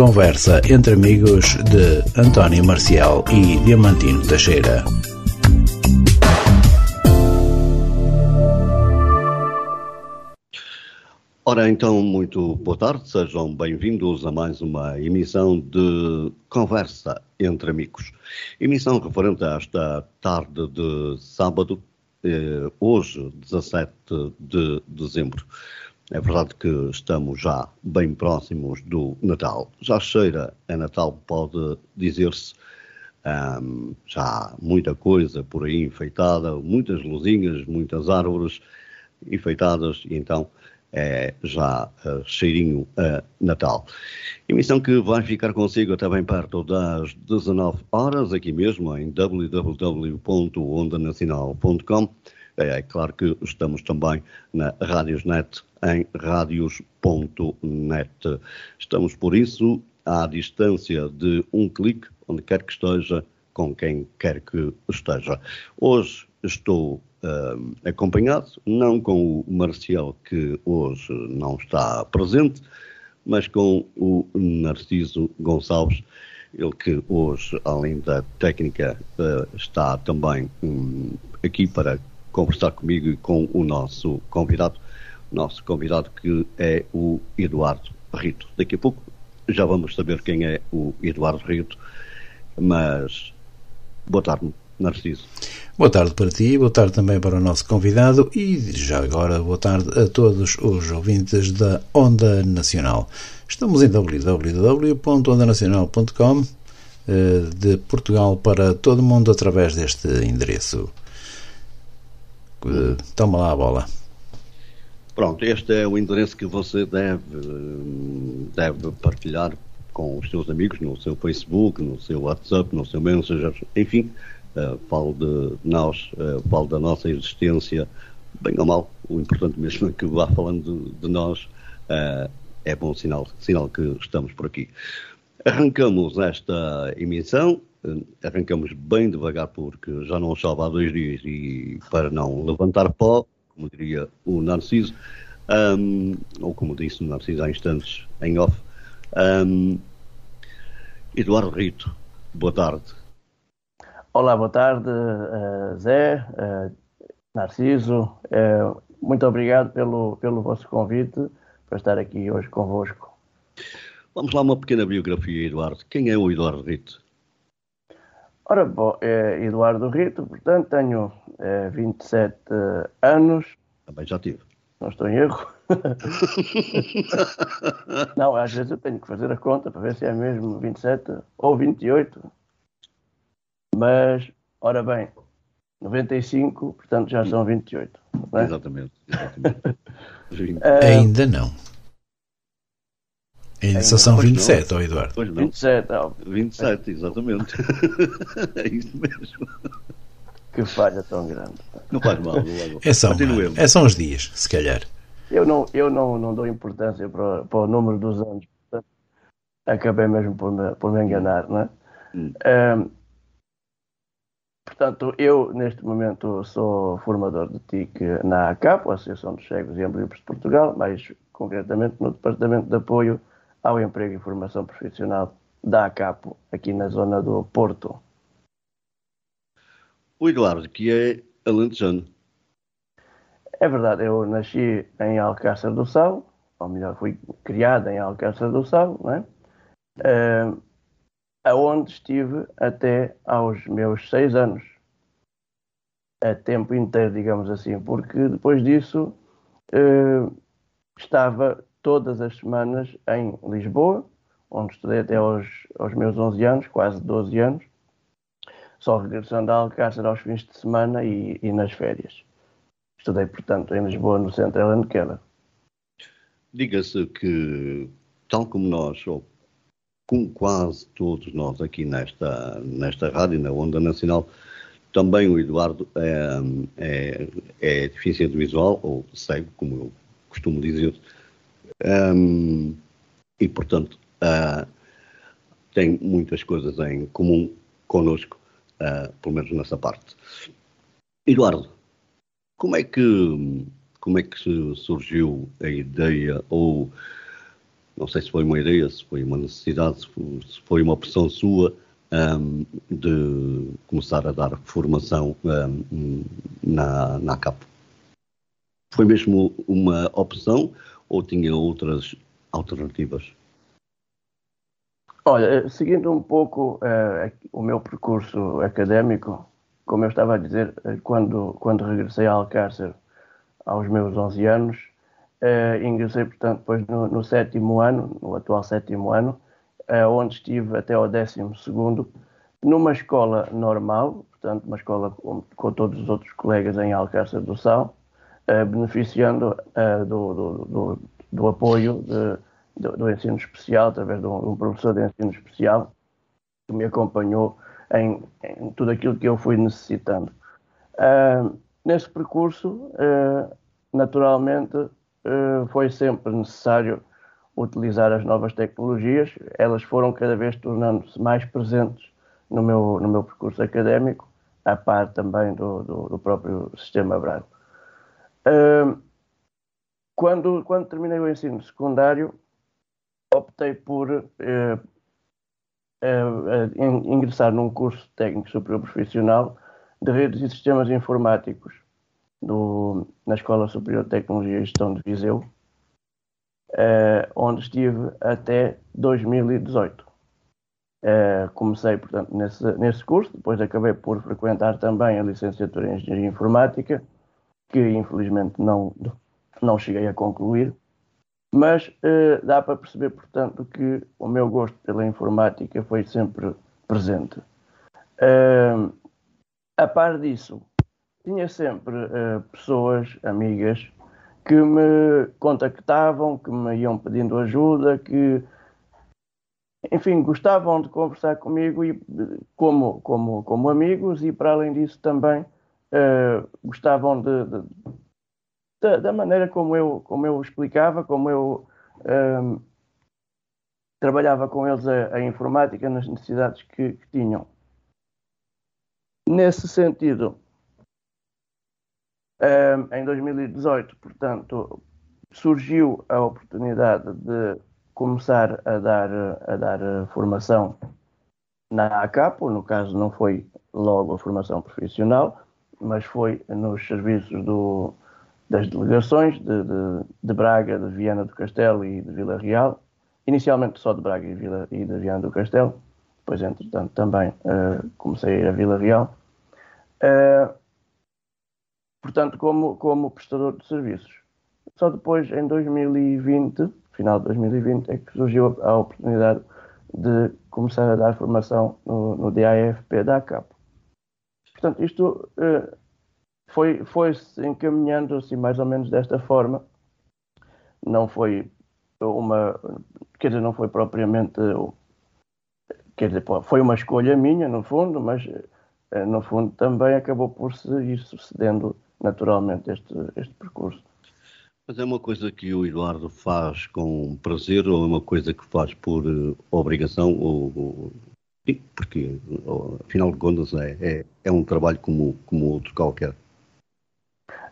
Conversa entre amigos de António Marcial e Diamantino Teixeira. Ora, então, muito boa tarde, sejam bem-vindos a mais uma emissão de Conversa entre Amigos. Emissão referente a esta tarde de sábado, eh, hoje, 17 de dezembro. É verdade que estamos já bem próximos do Natal. Já cheira a Natal, pode dizer-se. Um, já há muita coisa por aí enfeitada, muitas luzinhas, muitas árvores enfeitadas, e então é já uh, cheirinho a Natal. Emissão que vai ficar consigo até bem perto das 19 horas, aqui mesmo em www.ondanacional.com. É, é claro que estamos também na Radiosnet, em radios.net. Estamos, por isso, à distância de um clique, onde quer que esteja, com quem quer que esteja. Hoje estou uh, acompanhado, não com o Marcial, que hoje não está presente, mas com o Narciso Gonçalves, ele que hoje, além da técnica, uh, está também um, aqui para conversar comigo e com o nosso convidado, nosso convidado que é o Eduardo Rito. Daqui a pouco já vamos saber quem é o Eduardo Rito, mas boa tarde, Narciso. Boa tarde para ti, boa tarde também para o nosso convidado e já agora boa tarde a todos os ouvintes da Onda Nacional. Estamos em www.ondanacional.com eh, de Portugal para todo o mundo através deste endereço. Eh, toma lá a bola. Pronto, este é o endereço que você deve, deve partilhar com os seus amigos no seu Facebook, no seu WhatsApp, no seu Messenger, enfim, uh, falo de nós, uh, falo da nossa existência, bem ou mal, o importante mesmo é que vá falando de, de nós, uh, é bom sinal, sinal que estamos por aqui. Arrancamos esta emissão, arrancamos bem devagar porque já não chove há dois dias e para não levantar pó, como diria o Narciso, um, ou como disse o Narciso há instantes em off. Um, Eduardo Rito, boa tarde. Olá, boa tarde, uh, Zé, uh, Narciso. Muito obrigado pelo, pelo vosso convite para estar aqui hoje convosco. Vamos lá, uma pequena biografia, Eduardo. Quem é o Eduardo Rito? Ora, bom, é Eduardo Rito, portanto, tenho é, 27 anos. Também já tive. Não estou em erro. não, às vezes eu tenho que fazer a conta para ver se é mesmo 27 ou 28. Mas, ora bem, 95, portanto já são 28. Não é? Exatamente. exatamente. Ainda não. Ainda só são 27, ó Eduardo. Pois não. 27, ó. 27, exatamente. é isso mesmo. Que falha tão grande. Não faz mal. É só, é só uns dias, se calhar. Eu não, eu não, não dou importância para, para o número dos anos. Portanto, acabei mesmo por me, por me enganar, não é? Hum. Um, portanto, eu neste momento sou formador de TIC na ACAP, a Associação dos Cegos e Amblíopes de Portugal, mais concretamente no Departamento de Apoio ao Emprego e Formação Profissional da ACAP, aqui na zona do Porto. O Eduardo, que é alentejano. É verdade, eu nasci em Alcácer do Sal, ou melhor, fui criado em Alcácer do Sal, não é? Uh, aonde estive até aos meus seis anos, a tempo inteiro, digamos assim, porque depois disso uh, estava todas as semanas em Lisboa, onde estudei até aos, aos meus 11 anos, quase 12 anos, só regressando a Alcácer aos fins de semana e, e nas férias. Estudei, portanto, em Lisboa, no Centro Helen Keller. Diga-se que, tal como nós, ou como quase todos nós aqui nesta, nesta rádio, na Onda Nacional, também o Eduardo é, é, é deficiente visual, ou cego, como eu costumo dizer, um, e, portanto, uh, tem muitas coisas em comum connosco, uh, pelo menos nessa parte. Eduardo, como é que como é que surgiu a ideia ou não sei se foi uma ideia, se foi uma necessidade, se foi uma opção sua um, de começar a dar formação um, na, na CAP. Foi mesmo uma opção ou tinha outras alternativas? Olha, seguindo um pouco uh, o meu percurso académico, como eu estava a dizer, eh, quando, quando regressei a Alcácer aos meus 11 anos, uh, ingressei, portanto, depois no, no, sétimo ano, no atual sétimo ano, uh, onde estive até ao décimo segundo, numa escola normal, portanto, uma escola com, com todos os outros colegas em Alcácer do Sal, beneficiando do, do, do, do, apoio de, do, ensino especial, através de um, professor de ensino especial, que me acompanhou em, em tudo aquilo que eu fui necessitando. Uh, nesse percurso, naturalmente, foi sempre necessário utilizar as novas tecnologias, elas foram cada vez tornando-se mais presentes no meu, no meu percurso académico, a par também do, do, do próprio sistema Quando, quando terminei o ensino secundário, optei por uh, uh, ingressar num curso técnico superior profissional de redes e sistemas informáticos do, na Escola Superior de Tecnologia e Gestão de Viseu, onde estive até 2018. comecei, portanto, nesse, nesse curso, depois acabei por frequentar também a licenciatura em Engenharia Informática, que infelizmente não, não cheguei a concluir, mas uh, dá para perceber, portanto, que o meu gosto pela informática foi sempre presente. Uh, a par disso, tinha sempre uh, pessoas, amigas, que me contactavam, que me iam pedindo ajuda, que, enfim, gostavam de conversar comigo e, como, como, como amigos e, para além disso, também gostavam de, de da, da, maneira como eu, como eu explicava, como eu um, trabalhava com eles a, a, informática nas necessidades que, que tinham. Nesse sentido, um, em 2018, portanto, surgiu a oportunidade de começar a dar, a dar formação na ACAPO, no caso não foi logo a formação profissional, mas foi nos serviços do, das delegações de, de, de, Braga, de Viana do Castelo e de Vila Real, inicialmente só de Braga e, Vila, e de Viana do Castelo, depois, entretanto, também uh, comecei a ir a Vila Real. Uh, portanto, como, como prestador de serviços. Só depois, em 2020, final de 2020, é que surgiu a, a oportunidade de começar a dar formação no, no DAFP da ACAP. Portanto, isto uh, foi, foi se encaminhando assim mais ou menos desta forma. Não foi uma, quer dizer, não foi propriamente, quer dizer, foi uma escolha minha no fundo, mas eh, no fundo também acabou por se ir sucedendo naturalmente este, este percurso. Mas é uma coisa que o Eduardo faz com prazer ou é uma coisa que faz por obrigação ou, ou, porque afinal de contas é, é, é um trabalho como, como outro qualquer?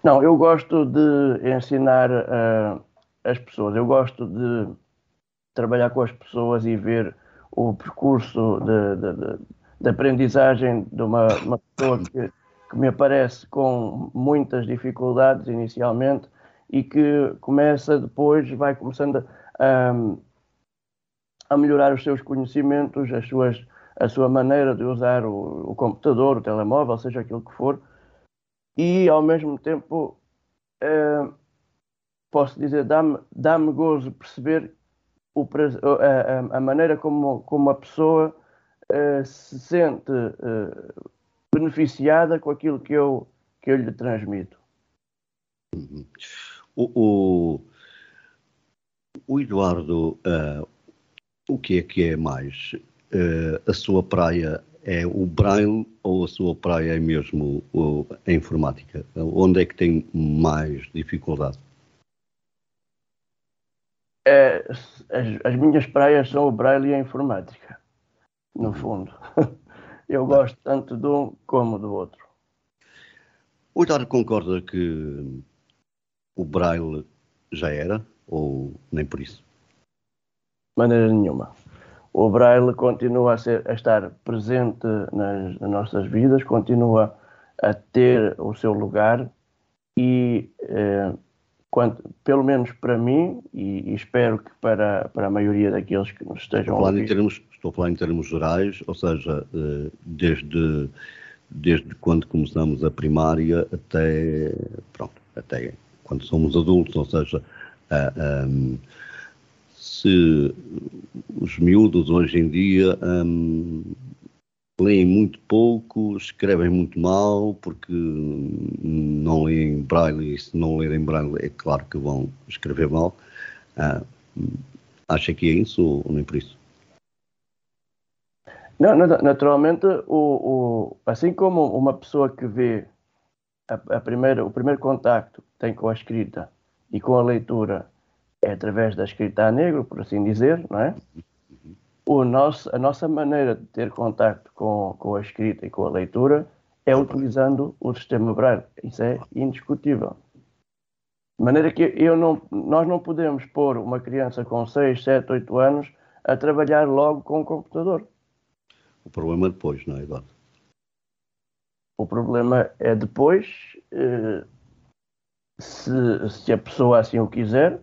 Não, eu gosto de ensinar uh, as pessoas, eu gosto de trabalhar com as pessoas e ver o percurso de, de, de, de aprendizagem de uma, uma pessoa que, que, me aparece com muitas dificuldades inicialmente e que começa depois, vai começando a, a melhorar os seus conhecimentos, as suas, a sua maneira de usar o, o computador, o telemóvel, seja aquilo que for, e ao mesmo tempo uh, posso dizer dá-me dá gozo perceber o, a, a, maneira como, como a pessoa uh, se sente uh, beneficiada com aquilo que eu, que eu lhe transmito. Uhum. O, o, o, Eduardo, o que é que é mais? A sua praia é o Braille ou a sua praia é mesmo a informática? Onde é que tem mais dificuldade? É, as, as, minhas praias são o Braille e a informática, no fundo. Eu gosto tanto de um como do outro. O Eduardo concorda que o Braille já era ou nem por isso? maneira nenhuma. O Braille continua a, ser, a estar presente nas, nas nossas vidas, continua a ter o seu lugar e, eh, quanto, pelo menos para mim, e, e, espero que para, para a maioria daqueles que nos estejam a ouvir. Termos, estou a falar em termos gerais, ou seja, eh, desde, desde quando começamos a primária até, pronto, até quando somos adultos, ou seja, uh, um, se os miúdos hoje em dia um, leem muito pouco, escrevem muito mal, porque não leem braille, e se não lerem braille é claro que vão escrever mal. Uh, acha que é isso ou nem por isso? Não, naturalmente, o, o, assim como uma pessoa que vê a, a primeira, o primeiro contacto tem com a escrita e com a leitura é através da escrita a negro, por assim dizer, não é? O nosso, a nossa maneira de ter contacto com, com a escrita e com a leitura é utilizando o sistema Braille. Isso é indiscutível. De maneira que eu não, nós não podemos pôr uma criança com 6, 7, 8 anos a trabalhar logo com o computador. O problema é depois, não é, Eduardo? O problema é depois, eh, se, se a pessoa assim o quiser,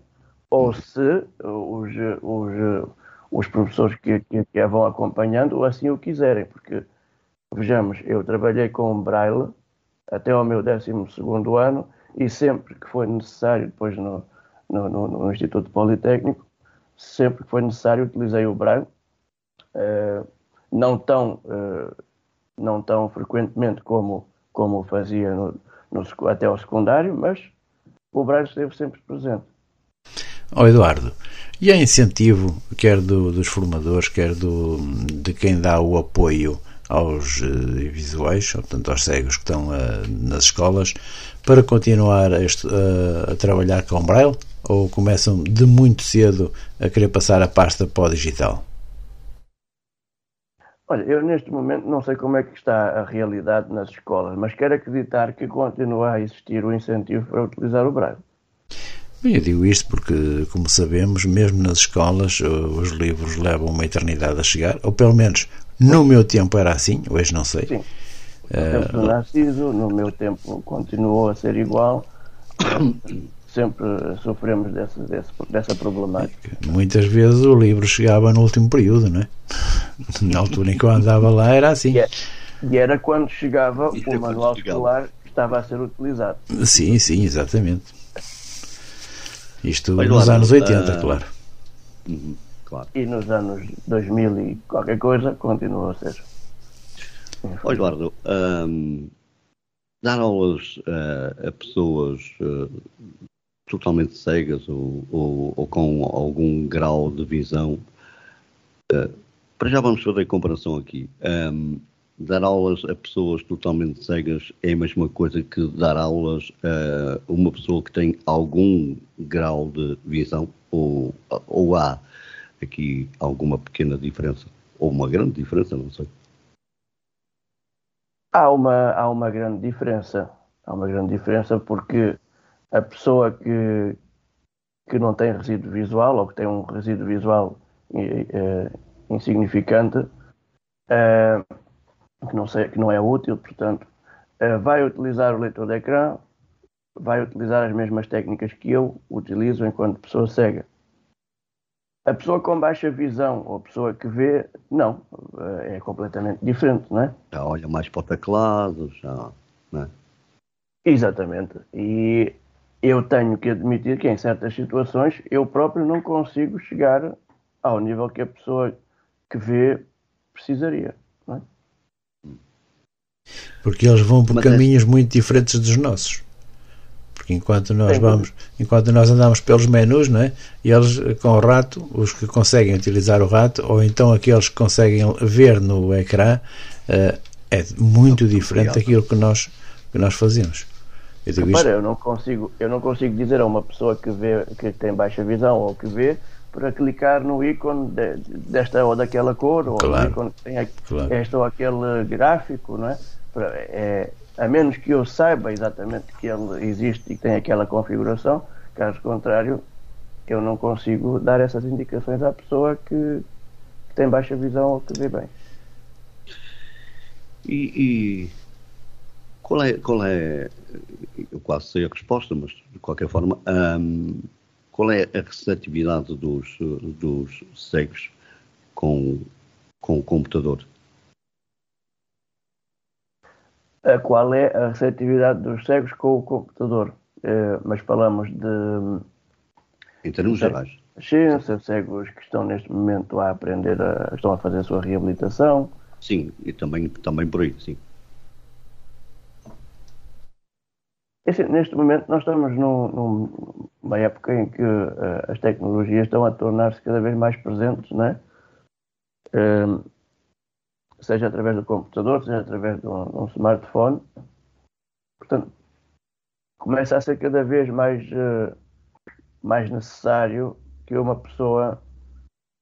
ou se os, os, os professores que, que, que a vão acompanhando assim o quiserem, porque, vejamos, eu trabalhei com Braille até ao meu 12 ano e sempre que foi necessário, depois no, no, no, no, Instituto Politécnico, sempre que foi necessário utilizei o Braille, uh, não, tão, uh, não tão frequentemente como, como fazia no, até ao secundário, mas o Braille esteve sempre presente. Oh, Eduardo, e há incentivo, quer do, dos formadores, quer do, de quem dá o apoio aos uh, visuais, portanto aos cegos que estão uh, nas escolas, para continuar a, a, trabalhar com Braille? Ou começam de muito cedo a querer passar a pasta para o digital? Olha, eu neste momento não sei como é que está a realidade nas escolas, mas quero acreditar que continua a existir o incentivo para utilizar o Braille. Bem, eu digo isto porque, como sabemos, mesmo nas escolas, eh, os livros levam uma eternidade a chegar, ou pelo menos no meu tempo era assim, hoje não sei. Sim. No uh, tempo do Narciso, no meu tempo continuou a ser igual. Sempre sofremos desse, desse, dessa problemática. Muitas vezes o livro chegava no último período, não é? Na altura em que eu andava lá era assim. E, é, e era quando chegava o manual escolar que estava a ser utilizado. Sim, sim, exatamente. Isto nos anos 80, uh, claro. Uhum, claro. E nos anos 2000 e qualquer coisa continua a ser. Ó Eduardo, um, dar aulas uh, a pessoas uh, totalmente cegas ou, ou, ou, com algum grau de visão, uh, para já vamos fazer comparação aqui. Um, dar aulas a pessoas totalmente cegas é a mesma coisa que dar aulas a uma pessoa que tem algum grau de visão? Ou, ou há aqui alguma pequena diferença? Ou uma grande diferença, não sei. Há uma, há uma grande diferença. Há uma grande diferença porque a pessoa que, que não tem resíduo visual ou que tem um resíduo visual eh, insignificante uh, que não, sei, que não é útil, portanto, uh, vai utilizar o leitor de ecrã, vai utilizar as mesmas técnicas que eu utilizo enquanto pessoa cega. A pessoa com baixa visão ou a pessoa que vê, não, uh, é completamente diferente, não é? Já olha mais para o teclado, já, não é? Exatamente. E eu tenho que admitir que em certas situações eu próprio não consigo chegar ao nível que a pessoa que vê precisaria. Porque eles vão por Mas é- caminhos é... muito diferentes dos nossos. Porque enquanto nós vamos, enquanto nós andamos pelos menus, não é? E eles com o rato, os que conseguem utilizar o rato, ou então aqueles que conseguem ver no ecrã, uh, é muito diferente daquilo que nós, que nós fazemos. Eu, digo Repara, isto... eu não consigo, eu não consigo dizer a uma pessoa que vê, que tem baixa visão ou que vê, para clicar no ícone de, desta ou daquela cor, ou claro. no ícone que tem claro. este ou aquele gráfico, não é? É, a menos que eu saiba exatamente que ele existe e que tem aquela configuração, caso contrário, eu não consigo dar essas indicações à pessoa que, que tem baixa visão ou que vê bem. E, e, qual é, qual é, eu quase sei a resposta, mas de qualquer forma, um, qual é a receptividade dos, dos cegos com, com o computador? A qual é a receptividade dos cegos com o computador? Uh, mas falamos de. Em termos gerais. Sim, cegos que estão neste momento a aprender, a, estão a fazer a sua reabilitação. Sim, e também, também por aí, sim. Assim, neste momento nós estamos num, numa época em que uh, as tecnologias estão a tornar-se cada vez mais presentes, não é? Uh, seja através do computador, seja através de um, de um, smartphone. Portanto, começa a ser cada vez mais, uh, mais necessário que uma pessoa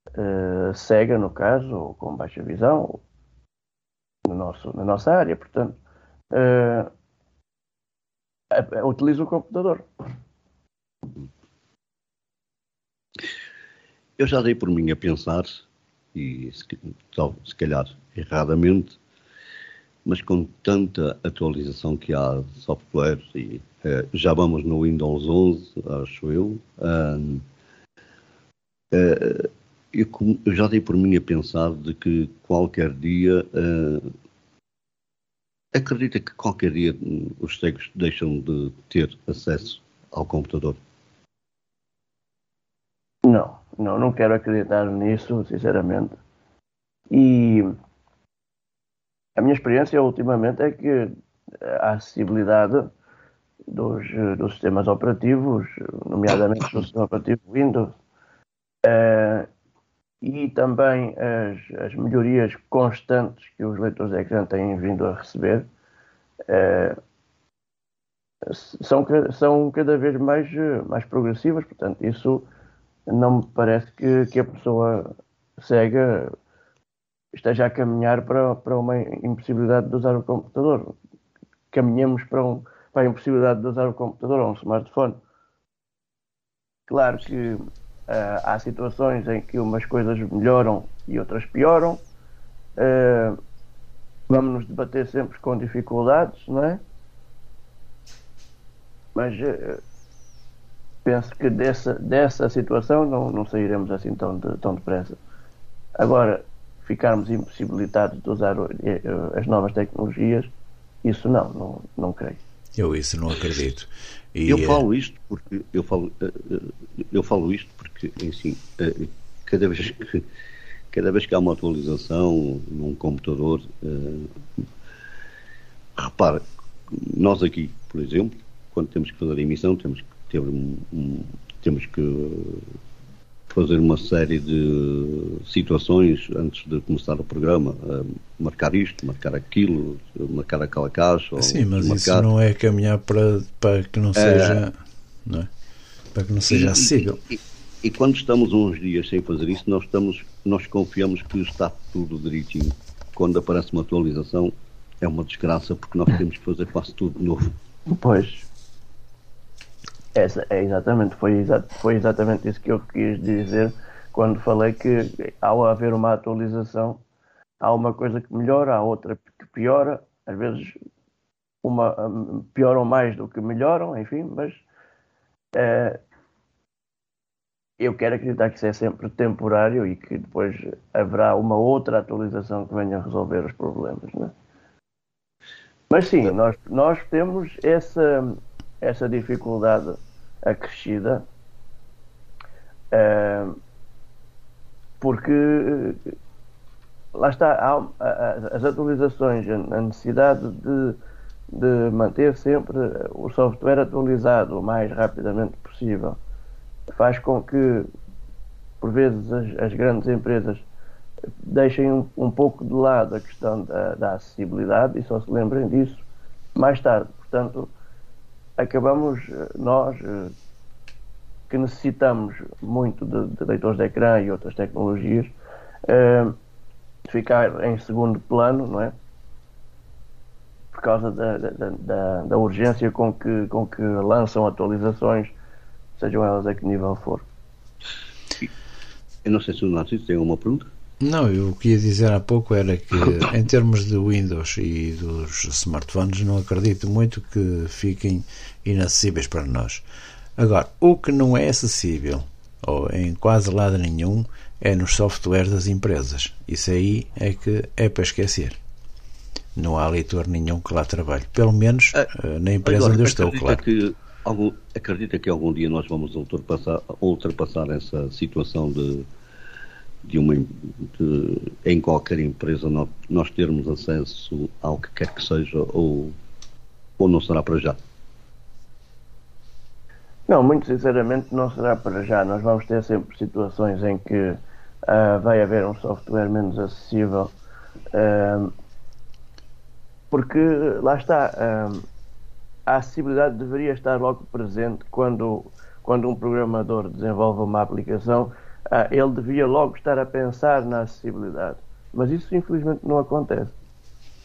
uh, cega, no caso, ou com baixa visão, no nosso, na nossa área, portanto, uh, utilize o computador. Eu já dei por mim a pensar, e se, calhar erradamente, mas com tanta atualização que há de software, e eh, já vamos no Windows 11, acho eu, eh, eu, eu, já dei por mim a pensar de que qualquer dia, uh, acredita que qualquer dia os cegos deixam de ter acesso ao computador? Não, não, não quero acreditar nisso, sinceramente. E a minha experiência ultimamente é que a acessibilidade dos, dos sistemas operativos, nomeadamente do sistema operativo Windows, uh, e também as, as, melhorias constantes que os leitores de ecrã têm vindo a receber uh, são, são cada vez mais, mais progressivas, portanto, isso não me parece que, que a pessoa cega esteja a caminhar para, para uma impossibilidade de usar o computador. Caminhamos para, um, para a impossibilidade de usar o computador ou um smartphone. Claro que Uh, há situações em que umas coisas melhoram e outras pioram. Uh, vamos nos debater sempre com dificuldades, não é? Mas uh, penso que dessa, dessa situação não, não sairemos assim tão, de, tão depressa. Agora, ficarmos impossibilitados de usar as novas tecnologias, isso não, não, não creio. Eu isso não acredito. E, eu falo isto porque eu falo, eu falo isto porque, enfim, cada vez que cada vez que há uma atualização num computador, repara, nós aqui, por exemplo, quando temos que fazer a emissão, temos que ter um, temos que fazer uma série de situações antes de começar o programa, uh, marcar isto, marcar aquilo, marcar aquela caixa. Sim, mas marcar... isso não é caminhar para, para que não é. seja, não é? para que não seja acessível. E, e, quando estamos uns dias sem fazer isso, nós estamos, nós confiamos que está tudo direitinho. Quando aparece uma atualização, é uma desgraça porque nós temos que fazer quase tudo de novo. Pois, essa, é exatamente, foi, exa foi exatamente isso que eu quis dizer quando falei que ao haver uma atualização há uma coisa que melhora, há outra que piora, às vezes uma um, pioram mais do que melhoram, enfim, mas é, eu quero acreditar que isso é sempre temporário e que depois haverá uma outra atualização que venha resolver os problemas, né? Mas sim, nós, nós temos essa essa dificuldade acrescida, uh, porque lá está, as atualizações, a necessidade de, de manter sempre o software atualizado o mais rapidamente possível, faz com que, por vezes, as, as grandes empresas deixem um, um, pouco de lado a questão da, da acessibilidade e só se lembrem disso mais tarde. Portanto, acabamos eh, nós eh, que necessitamos muito de, de leitores de ecrã e outras tecnologias eh, ficar em segundo plano, não é? Por causa da, da, da, da, urgência com que, com que lançam atualizações, sejam elas a que nível for. Eu não sei se o Narciso tem alguma pergunta. Não, eu o que ia dizer há pouco era que, em termos de Windows e dos smartphones, não acredito muito que fiquem inacessíveis para nós. Agora, o que não é acessível, ou em quase lado nenhum, é nos softwares das empresas. Isso aí é que é para esquecer. Não há leitor nenhum que lá trabalhe. Pelo menos ah, na empresa agora, onde eu estou, claro. Que algum, acredita que algum dia nós vamos ultrapassar, ultrapassar essa situação de de uma de, em qualquer empresa nós, nós termos acesso ao que quer que seja ou, ou não será para já? Não, muito sinceramente não será para já. Nós vamos ter sempre situações em que uh, vai haver um software menos acessível uh, porque lá está uh, a acessibilidade deveria estar logo presente quando, quando um programador desenvolve uma aplicação ah, ele devia logo estar a pensar na acessibilidade. Mas isso infelizmente não acontece.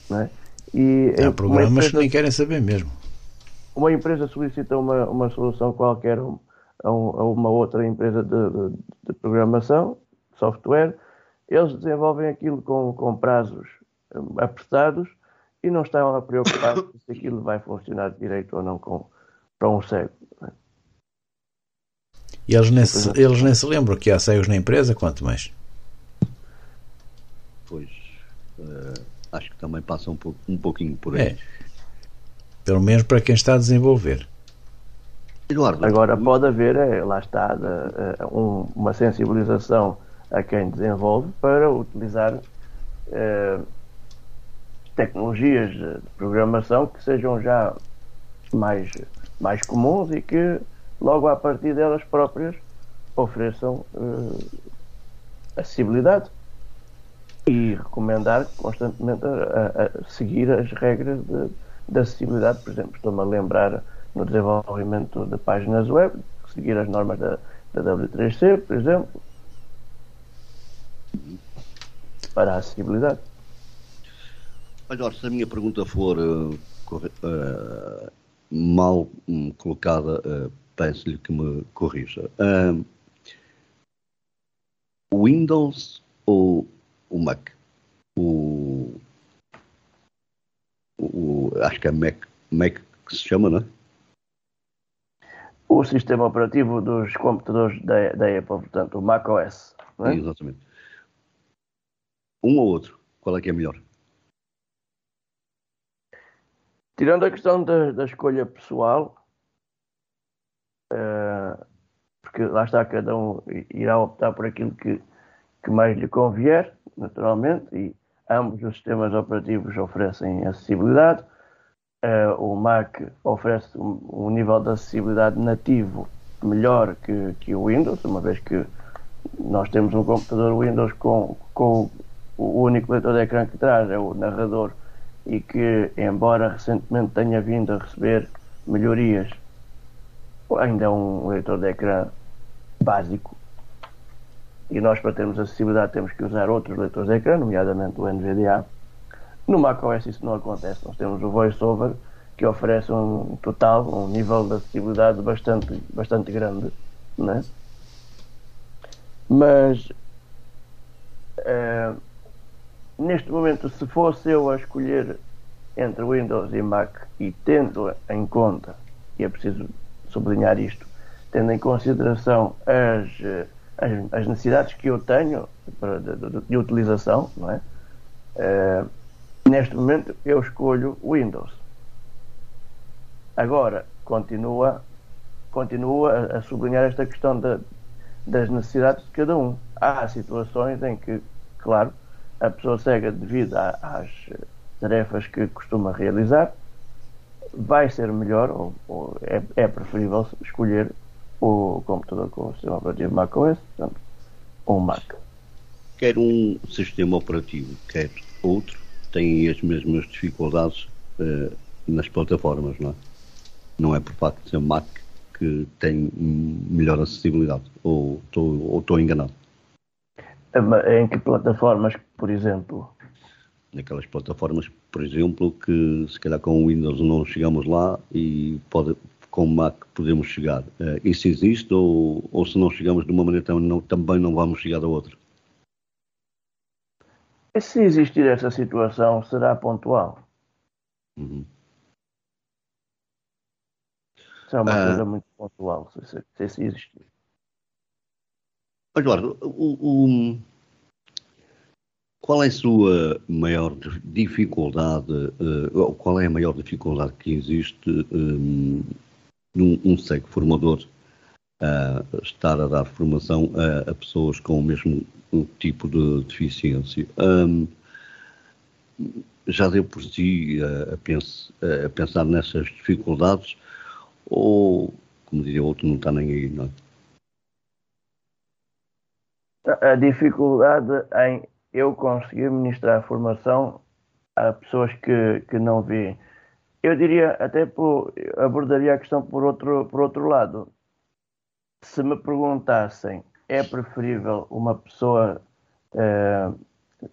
Não é? E Há programas empresa, que nem querem saber mesmo. Uma empresa solicita uma, uma solução qualquer a, um, uma outra empresa de, de, de, programação, software, eles desenvolvem aquilo com, com prazos hum, apertados e não estão a preocupar se aquilo vai funcionar direito ou não com, para um cego. E eles nem, se, eles nem se lembram que há cegos na empresa, quanto mais. Pois, uh, acho que também passa um, pouco, um pouquinho por aí. É. Pelo menos para quem está a desenvolver. Eduardo. Agora pode haver, é, lá está, de, uh, um, uma sensibilização a quem desenvolve para utilizar uh, tecnologias de programação que sejam já mais, mais comuns e que logo a partir delas próprias ofereçam uh, acessibilidade e recomendar constantemente a, a seguir as regras de, de acessibilidade. Por exemplo, estou-me a lembrar no desenvolvimento de páginas web, seguir as normas da, da W3C, por exemplo, para a acessibilidade. Olha, se a minha pergunta for uh, uh, mal um, colocada, peço-lhe que me corrija. Um, Windows ou o Mac? O, o, acho que é Mac, Mac que se chama, não é? O sistema operativo dos computadores da, da Apple, portanto, o Mac OS. É? Exatamente. Um ou outro, qual é que é melhor? Tirando a questão da, da escolha pessoal, uh, porque lá está, cada um irá optar por aquilo que, que mais lhe convier, naturalmente, e ambos os sistemas operativos oferecem acessibilidade. Uh, o Mac oferece um, um, nível de acessibilidade nativo melhor que, que o Windows, uma vez que nós temos um computador Windows com, com o único leitor de ecrã que traz é o narrador e que, embora recentemente tenha vindo a receber melhorias ainda é um leitor de ecrã básico e nós para termos acessibilidade temos que usar outros leitores de ecrã, nomeadamente o NVDA. No macOS isso não acontece, nós temos o VoiceOver que oferece um total, um nível de acessibilidade bastante, bastante grande, né? Mas uh, neste momento, se fosse eu a escolher entre Windows e Mac e tendo em conta, e é preciso sublinhar isto, tendo em consideração as, eh, as, as necessidades que eu tenho de, de, de utilização, não é? Uh, neste momento eu escolho Windows. Agora, continua, continua a, a sublinhar esta questão de, das necessidades de cada um. Há situações em que, claro, a pessoa cega, devido às tarefas que costuma realizar, vai ser melhor, ou, ou é, é, preferível escolher o computador com o sistema operativo macOS, portanto, ou Mac. Quer um sistema operativo, quer outro, tem as mesmas dificuldades uh, nas plataformas, não é? Não é por facto de ser Mac que tem melhor acessibilidade, ou estou enganado? Em que plataformas, por exemplo? naquelas plataformas, por exemplo, que se calhar com o Windows não chegamos lá e pode, como é que podemos chegar. Uh, isso existe ou, ou se não chegamos de uma maneira também não, também não vamos chegar a outra? Se existir essa situação, será pontual. Uhum. Será uma uh, coisa muito pontual, se, se, se existir. Eduardo, o, o, qual é a sua maior dificuldade, uh, qual é a maior dificuldade que existe um, num um cego formador a estar a dar formação a, a, pessoas com o mesmo tipo de deficiência? Um, já deu por si a, a, a, pensar nessas dificuldades ou, como diria outro, não está nem aí, não é? A dificuldade em eu conseguir ministrar formação a pessoas que, que não veem. Eu diria, até por, abordaria a questão por outro, por outro lado. Se me perguntassem, é preferível uma pessoa eh,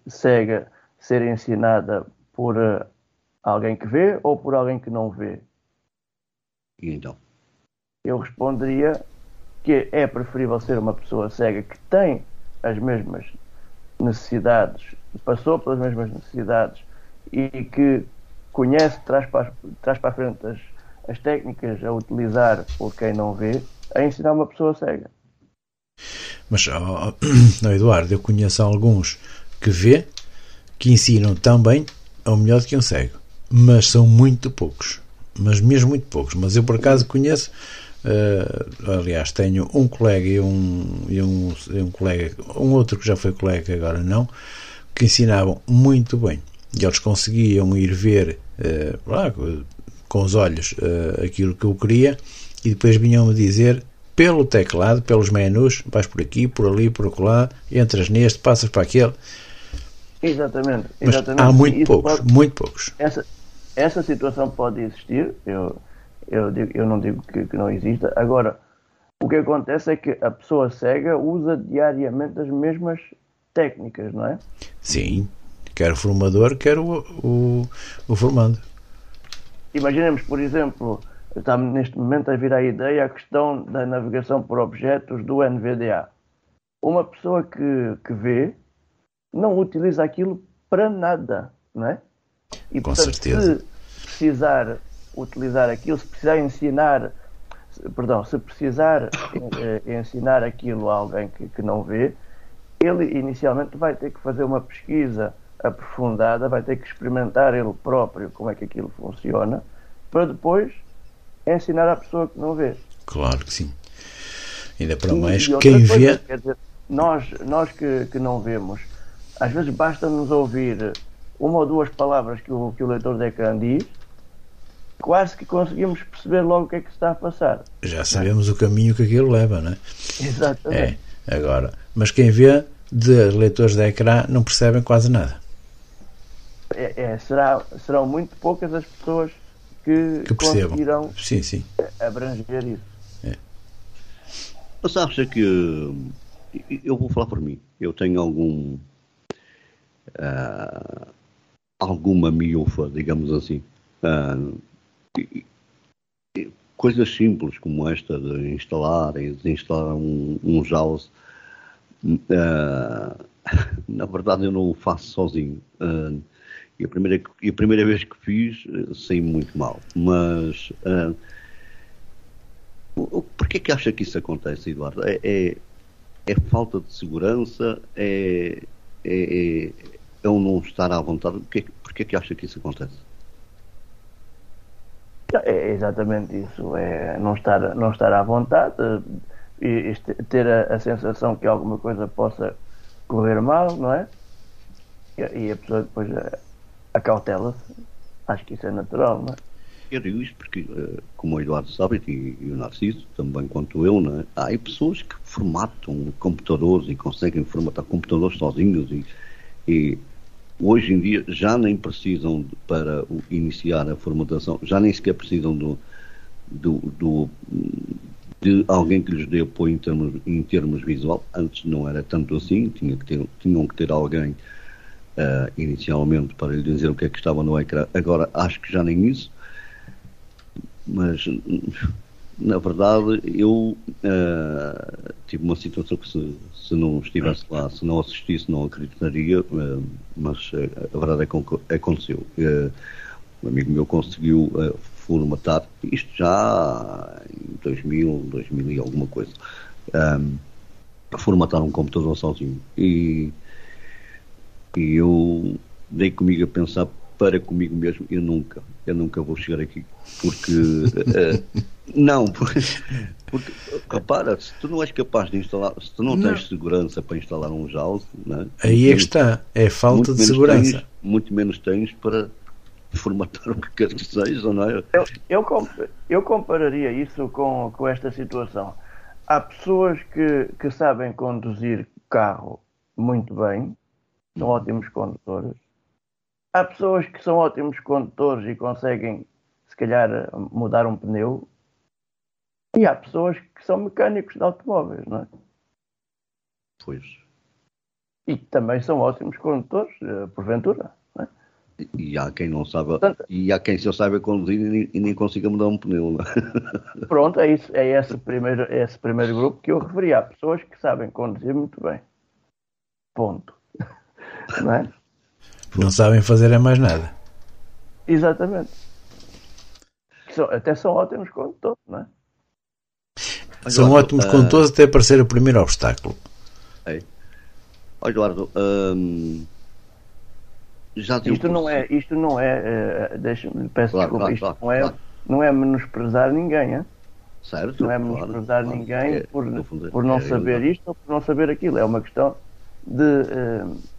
cega ser ensinada por uh, alguém que vê ou por alguém que não vê? E então? Eu responderia que é preferível ser uma pessoa cega que tem as mesmas necessidades, passou pelas mesmas necessidades e que conhece, traz para, traz para a frente as, as técnicas a utilizar por quem não vê, a ensinar uma pessoa cega. Mas, oh, Eduardo, eu conheço alguns que vê, que ensinam também ou melhor do que um cego. Mas são muito poucos. Mas mesmo muito poucos. Mas eu, por acaso, conheço Uh, aliás, tenho um colega e um, e um, um colega, um outro que já foi colega, agora não, que ensinavam muito bem. E eles conseguiam ir ver uh, lá, com os olhos uh, aquilo que eu queria e depois vinham-me dizer pelo teclado, pelos menus, vais por aqui, por ali, por lá, entras neste, passas para aquele. Exatamente. exatamente. há muito poucos, pode, muito poucos. Essa, essa situação pode existir, eu eu, digo, eu não digo que, que não exista. Agora, o que acontece é que a pessoa cega usa diariamente as mesmas técnicas, não é? Sim, quer o formador, quer o, o, o formando. Imaginemos, por exemplo, estamos neste momento a vir à ideia a questão da navegação por objetos do NVDA. Uma pessoa que, que vê não utiliza aquilo para nada, não é? E, Com portanto, certeza. se precisar utilizar aquilo, se precisar ensinar, perdão, se precisar eh, ensinar aquilo a alguém que, que não vê, ele inicialmente vai ter que fazer uma pesquisa aprofundada, vai ter que experimentar ele próprio como é que aquilo funciona, para depois ensinar à pessoa que não vê. Claro que sim. Ainda para mais, quem coisa, vê. Quer dizer, nós, nós que, que não vemos, às vezes basta-nos ouvir uma ou duas palavras que o, que o leitor de diz quase que conseguimos perceber logo o que é que está a passar. Já sabemos é? o caminho que aquilo leva, não é? Exatamente. É, agora. Mas quem vê de leitores de ecrã não percebem quase nada. É, é, será, serão muito poucas as pessoas que, que conseguirão sim, sim. abranger isso. É. Mas acha que eu vou falar por mim. Eu tenho algum uh, alguma miúfa, digamos assim. Uh, coisas simples como esta de instalar e desinstalar um, um JAWS, uh, na verdade eu não o faço sozinho. Uh, e, a primeira, e a primeira vez que fiz, saí muito mal. Mas uh, porquê que acha que isso acontece, Eduardo? É, é, é falta de segurança? É, é, é, é um não estar à vontade? Porquê, porquê que acha que isso acontece? É exatamente isso, é não estar, não estar à vontade e, ter a, a, sensação que alguma coisa possa correr mal, não é? E, e a pessoa depois eh, acautela-se. Acho que isso é natural, não é? Eu digo isto porque, eh, como o Eduardo sabe e, e o Narciso, também quanto eu, não é? há pessoas que formatam computadores e conseguem formatar computadores sozinhos e, e hoje em dia já nem precisam para iniciar a formatação, já nem sequer precisam do, do, do de alguém que lhes dê apoio em termos, em termos visual. Antes não era tanto assim, tinha que ter, tinham que ter alguém uh, inicialmente para lhe dizer o que é que estava no ecrã. Agora acho que já nem isso. Mas na verdade, eu uh, tive uma situação que se, se não estivesse lá, se não assistisse, não acreditaria, uh, mas uh, a verdade é que aconteceu. um amigo meu conseguiu formatar, isto já em 2000, 2000 e alguma coisa, formatar um computador sozinho. E, e eu dei comigo a pensar para comigo mesmo, eu nunca, eu nunca vou chegar aqui. Porque, uh, não, porque, porque, repara, se tu não és capaz de instalar, se tu não, não. tens segurança para instalar um JAWS, né, aí é que está, é falta de segurança. Tens, muito menos tens para formatar o que quer que seja, não é? Eu, eu, eu compararia isso com, com esta situação. Há pessoas que, que sabem conduzir carro muito bem, são ótimos condutores, Há pessoas que são ótimos condutores e conseguem, se calhar, mudar um pneu. E há pessoas que são mecânicos de automóveis, não é? Pois. E também são ótimos condutores, eh, porventura. Não é? E há quem não sabe, Portanto, e há quem só saiba conduzir e nem, e nem consiga mudar um pneu. Não é? Pronto, é, isso, é esse, primeiro, é esse primeiro grupo que eu referi. Há pessoas que sabem conduzir muito bem. Ponto. Não é? Não sabem fazer é mais nada. Exatamente. Até são ótimos condutores, não é? São ótimos uh... condutores até aparecer o primeiro obstáculo. É. Olha, Eduardo, hum, já isto, não é, isto não é, uh, deixa-me, peço claro, desculpa, claro, isto claro, não, é, não é menosprezar ninguém, é? Certo, não é menosprezar ninguém é, por, por não é, saber isto ou por não saber aquilo, é uma questão de. Uh,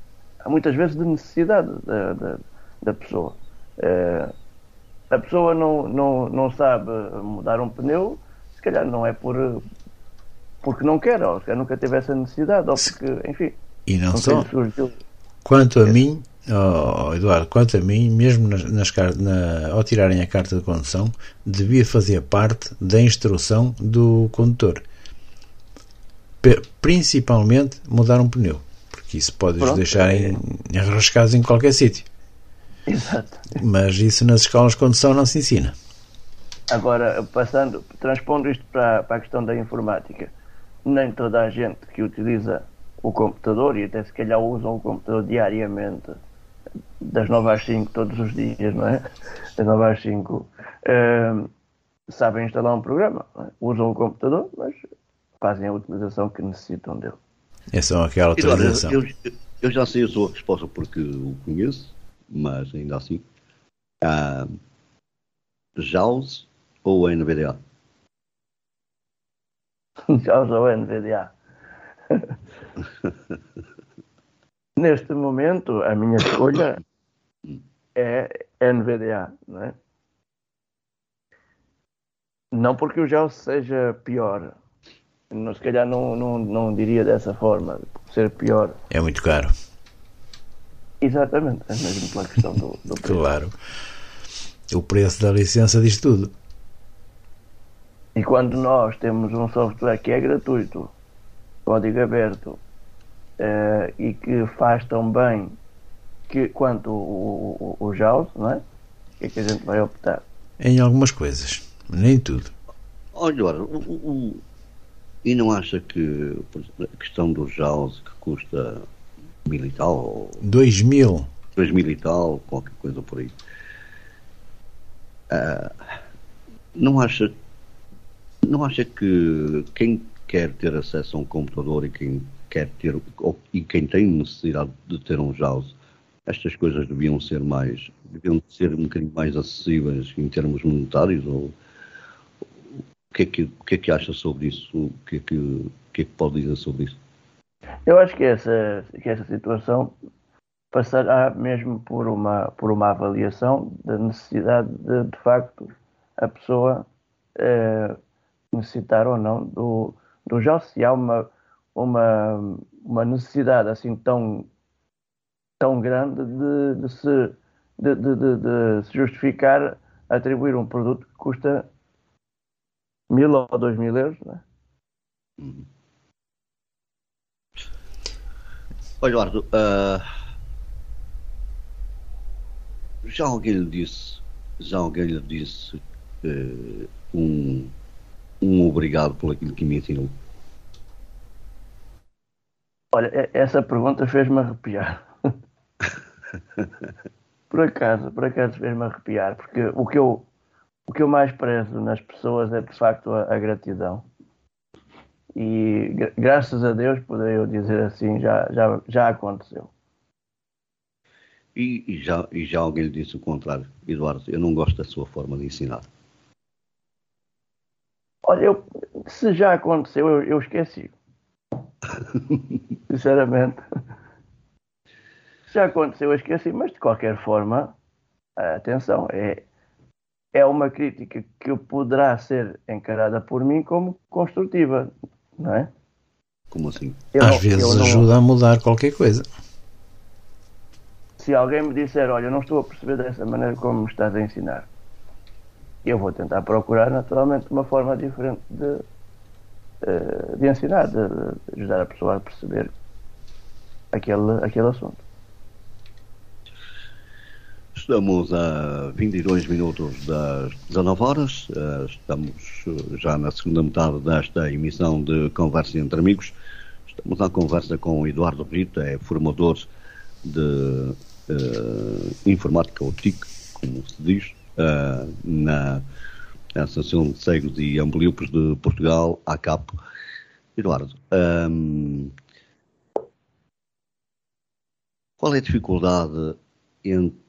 muitas vezes de necessidade da, da, da pessoa. Uh, a pessoa não, não, não sabe mudar um pneu, se calhar não é por porque não quer, ou se calhar nunca teve essa necessidade, ou porque, enfim. E não, não só. Quanto a é. mim, oh, Eduardo, quanto a mim, mesmo nas, nas na, ao tirarem a carta de condução, devia fazer parte da instrução do condutor. Principalmente mudar um pneu que isso pode os deixar é... enrascados em qualquer sítio. Exato. Mas isso nas escolas de condução não se ensina. Agora, passando, transpondo isto para, para a questão da informática, nem toda a gente que utiliza o computador, e até se calhar usam o computador diariamente, das 9 às 5, todos os dias, não é? Das 9 às 5, uh, ehm, sabem instalar um programa, é? usam o computador, mas fazem a utilização que necessitam dele. É só aquela atualização. Eu, eu, já sei a sua resposta porque o conheço, mas ainda assim. Ah, JAWS ou NVDA? JAWS ou NVDA? Neste momento, a minha escolha é NVDA, não é? Não porque o JAWS seja pior, não, se calhar não, não, não diria dessa forma, ser pior. É muito caro. Exatamente, é mesmo pela questão do, do preço. Claro. O preço da licença diz tudo. E quando nós temos um software que é gratuito, código aberto, eh, e que faz tão bem que, quanto o, o, o JAWS, não é? O que é que a gente vai optar? Em algumas coisas, nem tudo. Olha, o, o, e não acha que a questão dos JAWS que custa mil e tal? Dois mil. Dois mil e tal, qualquer coisa por aí. Uh, não acha não acha que quem quer ter acesso a um computador e quem quer ter ou, e quem tem necessidade de ter um JAWS estas coisas deviam ser mais deviam ser um bocadinho mais acessíveis em termos monetários ou que é que, o que é que acha sobre isso? O que é que, o que, é que pode dizer sobre isso? Eu acho que essa, que essa situação passará mesmo por uma, por uma avaliação da necessidade de, de facto, a pessoa eh, necessitar ou não do, do já se há uma, uma, uma necessidade assim tão, tão grande de, de se, de, de, se justificar atribuir um produto que custa mil ou dois mil euros, é? Uhum. Olha, Eduardo, uh, já alguém lhe disse, já alguém lhe disse uh, um, um obrigado por aquilo que me ensinou? Olha, essa pergunta fez-me arrepiar. por acaso, por acaso fez-me arrepiar, porque o que, eu, o que eu mais prezo nas pessoas é de facto a, a gratidão. E graças a Deus, poderia eu dizer assim, já, já, já aconteceu. E, e, já, e já alguém lhe disse o contrário. Eduardo, eu não gosto da sua forma de ensinar. Olha, eu, se já aconteceu, eu, eu esqueci. Sinceramente. Se já aconteceu, eu esqueci, mas de qualquer forma, atenção, é, é uma crítica que poderá ser encarada por mim como construtiva, não é? Como assim? Eu, Às vezes não... ajuda a mudar qualquer coisa. Se alguém me disser, olha, não estou a perceber dessa maneira como me estás a ensinar, eu vou tentar procurar naturalmente uma forma diferente de, eh, de ensinar, de, ajudar a pessoa a perceber aquele, aquele assunto. Estamos a 22 minutos das 19 horas, eh, estamos eh, já na segunda metade desta emissão de Conversa entre Amigos. Estamos à conversa com Eduardo Brito, é formador de uh, informática ou TIC, como se diz, uh, na Associação de Cegos e Ambliopes de Portugal, ACAP. Eduardo, um, qual é a dificuldade entre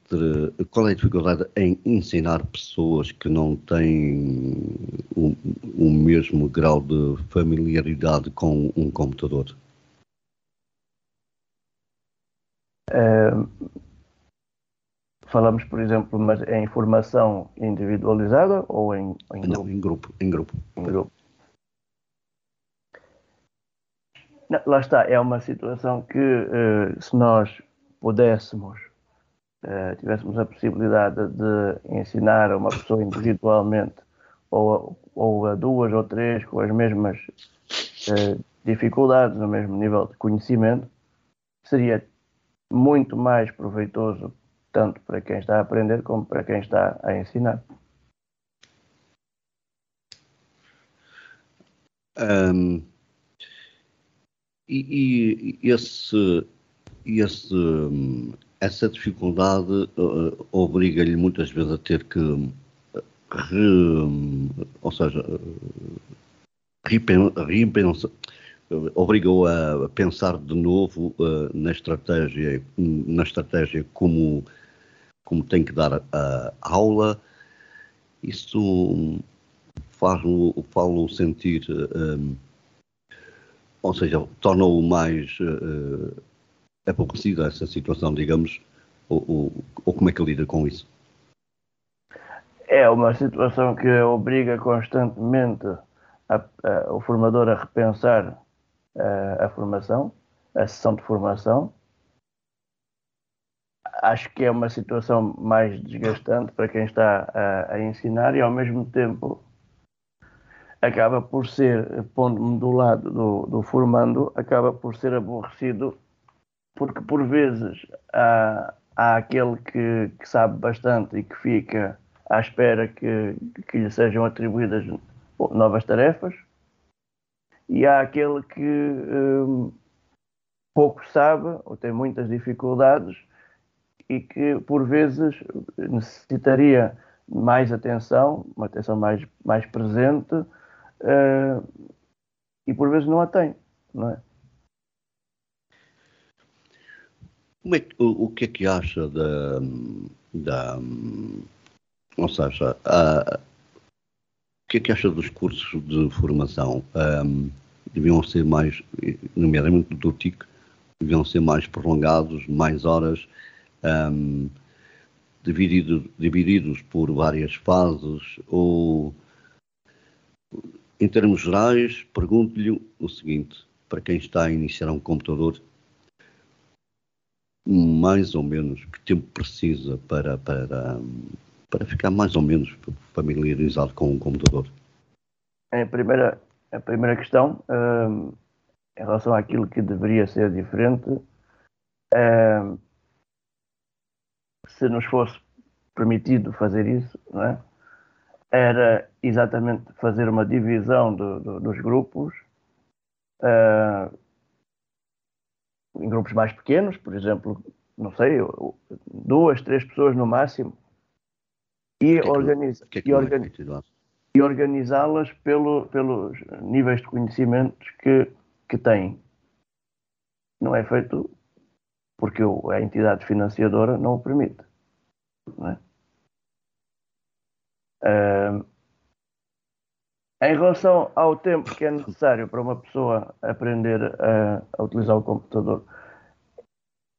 qual é a dificuldade em ensinar pessoas que não têm o, o mesmo grau de familiaridade com um computador? Falamos, por exemplo, mas em formação individualizada ou em, em Não, grupo? em grupo. Em grupo. Em grupo. Não, lá está, é uma situação que uh, se nós pudéssemos, uh, tivéssemos a possibilidade de ensinar a uma pessoa individualmente ou a, ou a duas ou três com as mesmas uh, dificuldades, no mesmo nível de conhecimento, seria muito mais proveitoso tanto para quem está a aprender como para quem está a ensinar. Um, e, e, esse, esse, essa dificuldade uh, obriga-lhe muitas vezes a ter que, re, ou seja, repensar, obrigou a pensar de novo uh, na estratégia, na estratégia como como tem que dar a aula, isso faz-o faz sentir, um, ou seja, torna-o mais uh, aborrecido a essa situação, digamos, ou, ou, ou como é que lida com isso? É uma situação que obriga constantemente a, a, o formador a repensar a, a formação, a sessão de formação, acho que é uma situação mais desgastante para quem está a, a ensinar e ao mesmo tempo acaba por ser, pondo-me do lado do, do, formando, acaba por ser aborrecido porque por vezes há, há aquele que, que sabe bastante e que fica à espera que, que lhe sejam atribuídas novas tarefas e há aquele que um, pouco sabe ou tem muitas dificuldades e que por vezes necessitaria mais atenção, uma atenção mais, mais presente uh, e por vezes não a tem, não é? É que, o, o, que é que acha da, da ou seja, a, o que é que acha dos cursos de formação? Um, deviam ser mais, nomeadamente do TIC, deviam ser mais prolongados, mais horas, um, dividido, divididos por várias fases, ou, em termos gerais, pergunto-lhe o seguinte: para quem está a iniciar um computador, mais ou menos, que tempo precisa para, para, para ficar mais ou menos familiarizado com um computador? A primeira, a primeira questão, um, em relação àquilo que deveria ser diferente, um, se nos fosse permitido fazer isso, é? era exatamente fazer uma divisão do, do, dos grupos uh, em grupos mais pequenos, por exemplo, não sei, duas, três pessoas no máximo, e, é organiza, que é que e, organi e organizá-las pelo, pelos níveis de conhecimentos que, que têm. Não é feito porque a entidade financiadora não o permite. Não é? Uh, em relação ao tempo que é necessário para uma pessoa aprender a, a utilizar o computador,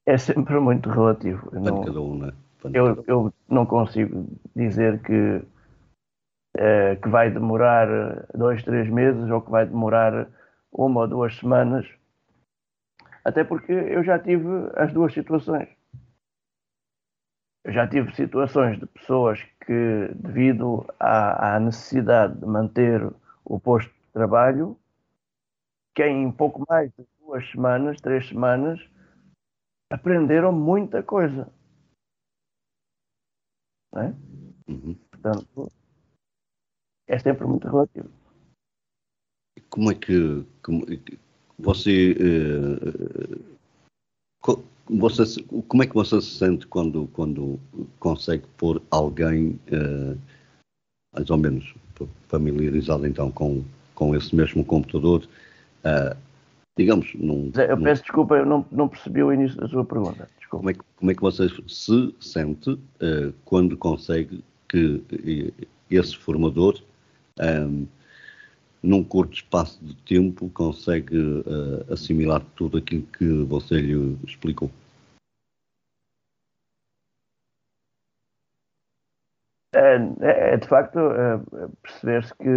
é sempre muito relativo. Eu não, né? eu, eu não consigo dizer que, é, que vai demorar dois, três meses ou que vai demorar uma ou duas semanas, até porque eu já tive as duas situações. Eu já tive situações de pessoas que, devido à, à necessidade de manter o posto de trabalho, que em pouco mais de duas semanas, três semanas, aprenderam muita coisa. É? Uhum. Portanto, é sempre muito relativo. Como é que como, você, uh, você, como é que você se sente quando, quando consegue pôr alguém uh, mais ou menos familiarizado então com, com esse mesmo computador uh, digamos num, eu num... peço desculpa, eu não, não percebi o início da sua pergunta desculpa. Como, é que, como é que você se sente uh, quando consegue que esse formador num curto espaço de tempo consegue uh, assimilar tudo aquilo que você lhe explicou? É, é, é de facto é, perceber-se que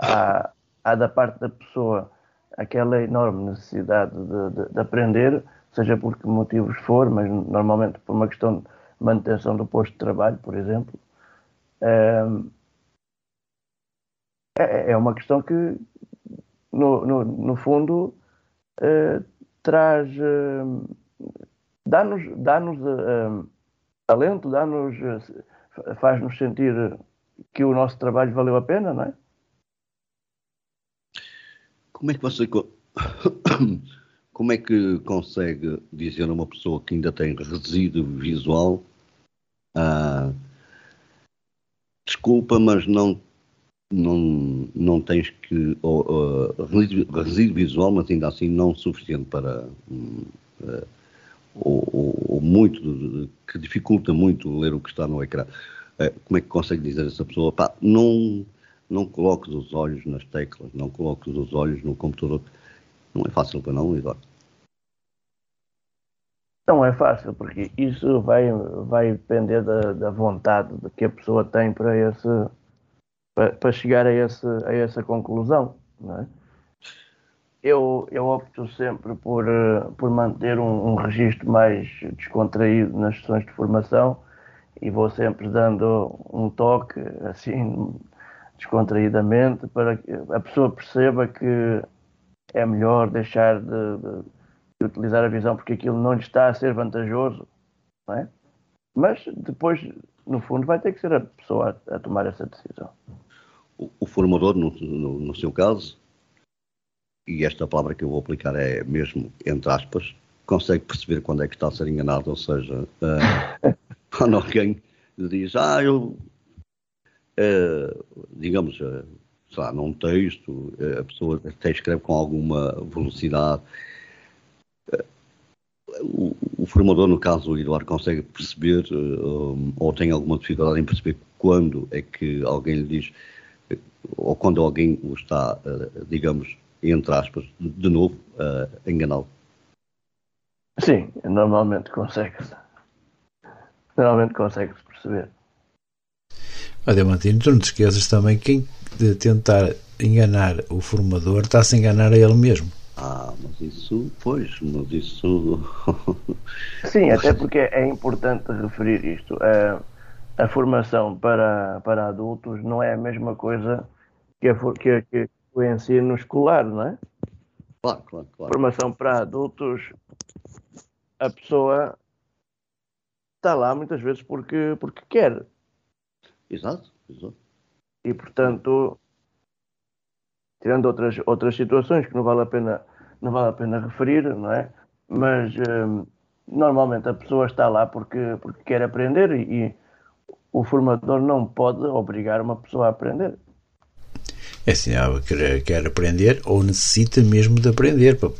há, há, da parte da pessoa aquela enorme necessidade de, de, de, aprender, seja por que motivos for, mas normalmente por uma questão de manutenção do posto de trabalho, por exemplo. É, é, é uma questão que, no, no, no fundo, é, traz. dá-nos dá -nos, talento, dá-nos faz-nos sentir que o nosso trabalho valeu a pena, não é? Como é que você como é que consegue dizer a uma pessoa que ainda tem resíduo visual ah, desculpa, mas não não, não tens que ou, resíduo visual, mas ainda assim não suficiente para uh, ou, ou, muito que dificulta muito ler o que está no ecrã. Uh, como é que consegue dizer a essa pessoa, pá, não não coloques os olhos nas teclas, não coloques os olhos no computador. Não é fácil para não, Eduardo? Não é fácil, porque isso vai, vai depender da, da vontade de que a pessoa tem para, esse, para, para chegar a, esse, a essa conclusão. É? eu, eu opto sempre por, por manter um, um registro mais descontraído nas sessões de formação e vou sempre dando um toque assim descontraídamente para que a pessoa perceba que é melhor deixar de, de, de, utilizar a visão porque aquilo não lhe está a ser vantajoso, é? Mas depois, no fundo, vai ter que ser a pessoa a, a tomar essa decisão. O, formador, no, no, no, seu caso, e esta palavra que eu vou aplicar é mesmo entre aspas, consegue perceber quando é que está a ser enganado, ou seja, uh, quando alguém diz, ah, eu uh, digamos, uh, sei lá, num texto, uh, a pessoa até escreve com alguma velocidade. O, o, formador, no caso o Eduardo, consegue perceber um, ou tem alguma dificuldade em perceber quando é que alguém lhe diz, ou quando alguém o está, digamos, entre aspas, de novo, a enganá-lo. Sim, normalmente consegue-se. Normalmente consegue-se perceber. Olha, tu não te esqueças também quem de tentar enganar o formador está-se a enganar a ele mesmo. Ah, mas isso, pois, mas isso. Sim, até porque é importante referir isto. A, a formação para, para adultos não é a mesma coisa que, a, que, que o ensino escolar, não é? Claro, claro, claro. Formação para adultos, a pessoa está lá muitas vezes porque, porque quer. Exato, exato. E, portanto, tirando outras, outras situações que não vale a pena, não vale a pena referir, não é? Mas um, normalmente a pessoa está lá porque, porque quer aprender e, e o formador não pode obrigar uma pessoa a aprender. É assim, ela quer, quer aprender ou necessita mesmo de aprender para,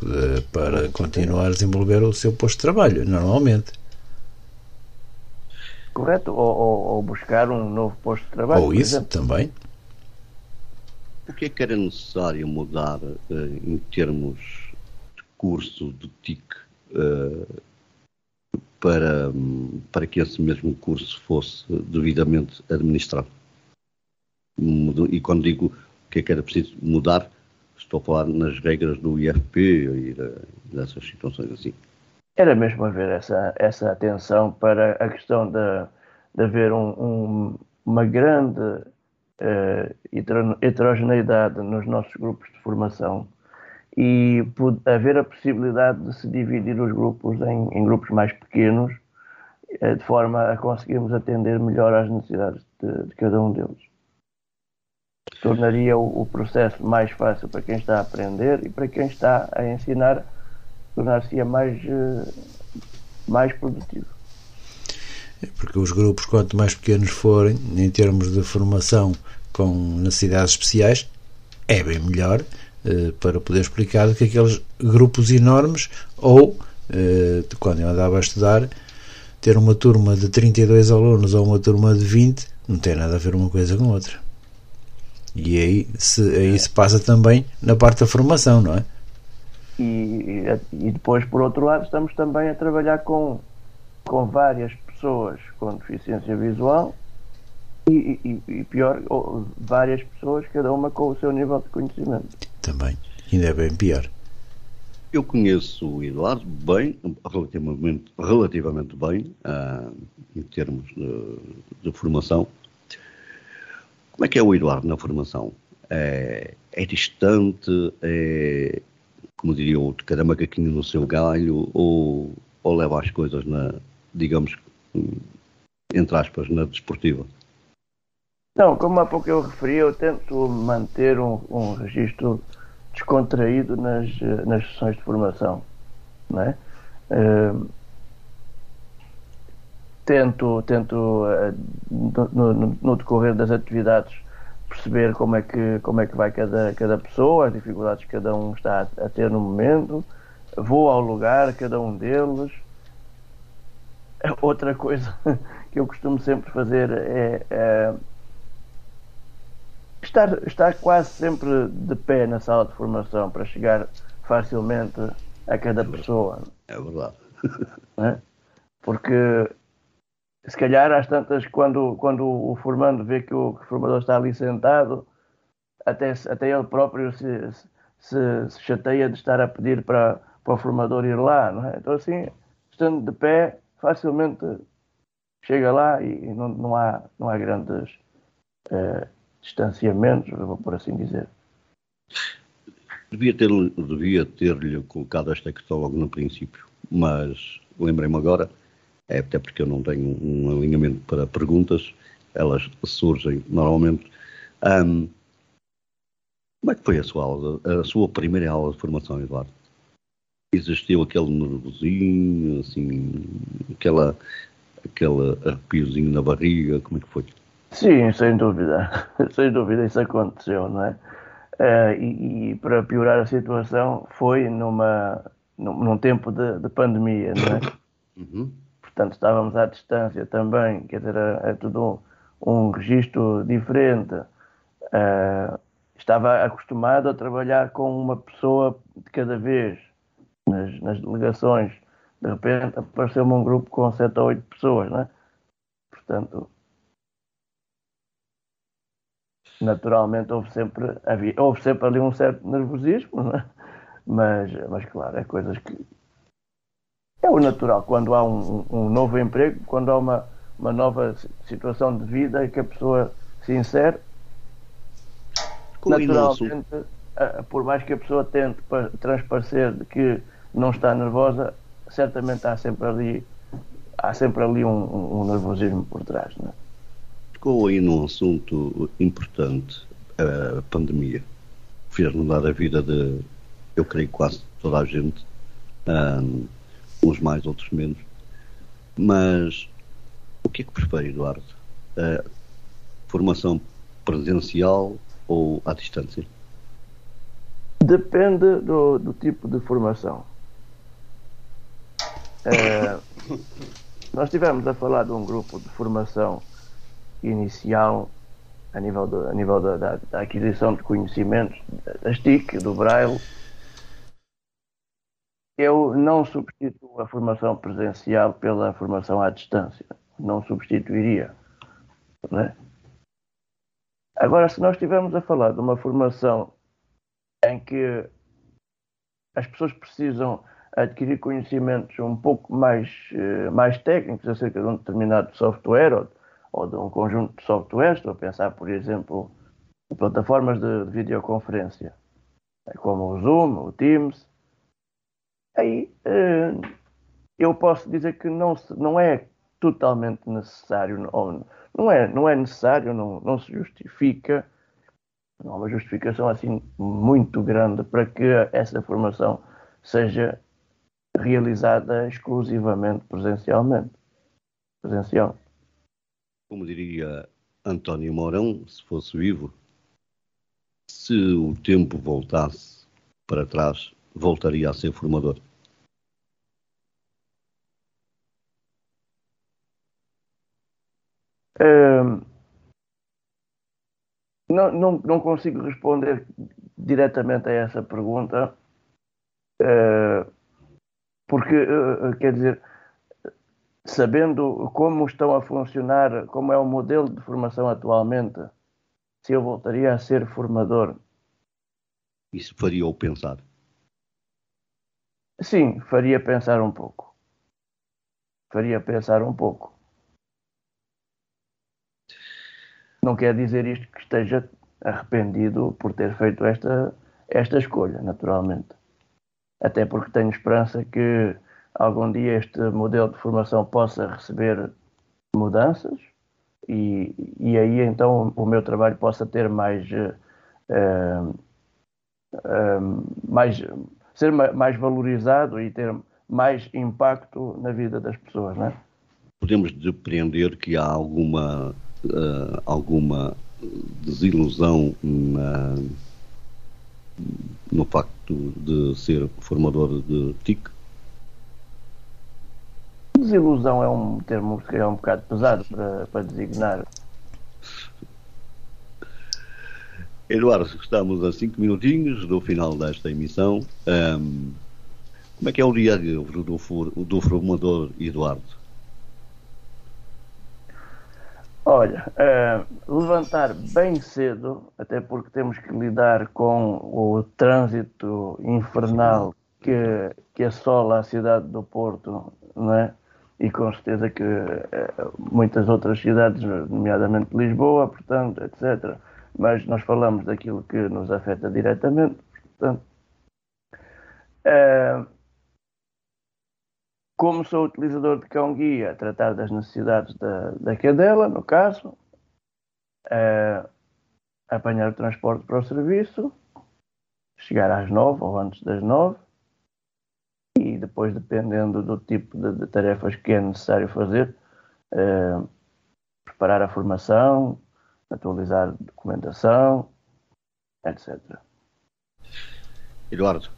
para continuar a desenvolver o seu posto de trabalho, normalmente. Correto, ou, ou, ou buscar um novo posto de trabalho. Ou isso exemplo. também. O que é que era necessário mudar uh, em termos de curso do TIC uh, para, para que esse mesmo curso fosse devidamente administrado? E quando digo o que é que era preciso mudar, estou a falar nas regras do IFP e dessas situações assim. Era mesmo haver essa, essa atenção para a questão de, de haver um, um, uma grande uh, heterogeneidade nos nossos grupos de formação e haver a possibilidade de se dividir os grupos em, em grupos mais pequenos uh, de forma a conseguirmos atender melhor às necessidades de, de cada um deles tornaria o, o, processo mais fácil para quem está a aprender e para quem está a ensinar, tornar-se mais, uh, mais produtivo. Porque os grupos, quanto mais pequenos forem, em termos de formação com necessidades especiais, é bem melhor para poder explicar que aqueles grupos enormes ou, uh, quando eu andava a estudar, ter uma turma de 32 alunos ou uma turma de 20 não tem nada a ver uma coisa com outra. E aí se, aí se passa também na parte da formação, não é? E, e depois, por outro lado, estamos também a trabalhar com, com várias pessoas com deficiência visual e, e, e, pior, várias pessoas, cada uma com o seu nível de conhecimento. Também, ainda é bem pior. Eu conheço o Eduardo bem, relativamente, relativamente bem, uh, em termos de, de formação. Como é que é o Eduardo na formação? É, é distante? É, como diria outro, cada macaquinho no seu galho? Ou, ou leva as coisas na, digamos, entre aspas, na desportiva? Não, como há pouco eu referi, eu tento manter um, um registro descontraído nas, nas sessões de formação. Não é? Uh, tento, tento eh, no, no, no, decorrer das atividades perceber como é que, como é que vai cada, cada pessoa, as dificuldades que cada um está a, a ter no momento, vou ao lugar, cada um deles. Outra coisa que eu costumo sempre fazer é, é estar, estar quase sempre de pé na sala de formação para chegar facilmente a cada pessoa. É verdade. É? Porque se calhar às tantas, quando, quando o formando vê que o, que o formador está ali sentado, até, até ele próprio se, se, se, chateia de estar a pedir para, para o formador ir lá, é? Então assim, estando de pé, facilmente chega lá e não, não, há, não há grandes uh, distanciamentos, por assim dizer. Devia ter-lhe devia ter colocado esta questão logo no princípio, mas lembrei-me agora é até porque eu não tenho um alinhamento para perguntas, elas surgem normalmente. Um, como é que foi a sua aula, a sua primeira aula de formação, Eduardo? Existiu aquele nervosinho, assim, aquela, aquele arrepiozinho na barriga, como é que foi? Sim, sem dúvida, sem dúvida isso aconteceu, não é? Uh, e, e, para piorar a situação foi numa, num, num tempo de, de pandemia, não é? Uhum portanto estávamos à distância também, quer dizer, é, é tudo um, um registro diferente. Uh, estava acostumado a trabalhar com uma pessoa de cada vez nas, nas delegações. De repente apareceu-me um grupo com sete ou oito pessoas, né? Portanto, naturalmente houve sempre, havia, houve sempre ali um certo nervosismo, né? mas, mas claro, é coisas que, é o natural, quando há um, um novo emprego, quando há uma, uma nova situação de vida que a pessoa se insere, naturalmente, por mais que a pessoa tente transparecer de que não está nervosa, certamente há sempre ali, há sempre ali um, um nervosismo por trás. Não é? Tocou aí num assunto importante, a pandemia. Fez mudar a vida de, eu creio, quase toda a gente, um, uns mais, outros menos. Mas o que é que prefere, Eduardo? Uh, formação presencial ou à distância? Depende do, do tipo de formação. É, nós estivemos a falar de um grupo de formação inicial a nível, de, a nível da, da, da, aquisição de conhecimentos, das TIC, do Braille. Eu não substituo a formação presencial pela formação à distância. Não substituiria. Não é? Agora, se nós estivermos a falar de uma formação em que as pessoas precisam adquirir conhecimentos um pouco mais, eh, mais técnicos acerca de um determinado software ou, ou de um conjunto de softwares. Estou a pensar, por exemplo, em plataformas de, de videoconferência, como o Zoom, o Teams. Aí eh, eu posso dizer que não, não é totalmente necessário, ou não é, não é necessário, não, não se justifica não há uma justificação assim muito grande para que essa formação seja realizada exclusivamente presencialmente. Presencial. Como diria António Mourão, se fosse vivo, se o tempo voltasse para trás, voltaria a ser formador. Não, não, não consigo responder diretamente a essa pergunta, uh, porque, uh, quer dizer, sabendo como estão a funcionar, como é o modelo de formação atualmente, se eu voltaria a ser formador. Isso faria-o pensar? Sim, faria pensar um pouco. Faria pensar um pouco. Não quer dizer isto que esteja arrependido por ter feito esta, esta escolha, naturalmente. Até porque tenho esperança que algum dia este modelo de formação possa receber mudanças e, e aí então o meu trabalho possa ter mais, uh, mais ser mais valorizado e ter mais impacto na vida das pessoas, é? Podemos depreender que há alguma uh, alguma desilusão na, no facto de ser formador de TIC? Desilusão é um termo que é um bocado pesado para, para designar. Eduardo, estamos a cinco minutinhos do final desta emissão. Um, como é que é o dia a dia do, do formador Eduardo? Olha, uh, levantar bem cedo, até porque temos que lidar com o trânsito infernal que, que assola a cidade do Porto, não é? E com certeza que uh, muitas outras cidades, nomeadamente Lisboa, portanto, etc. Mas nós falamos daquilo que nos afeta diretamente, portanto. Uh, como sou utilizador de cão-guia, tratar das necessidades da, da cadela, no caso, uh, apanhar o transporte para o serviço, chegar às nove ou antes das nove, e depois, dependendo do tipo de, de tarefas que é necessário fazer, uh, preparar a formação, atualizar documentação, etc. Eduardo,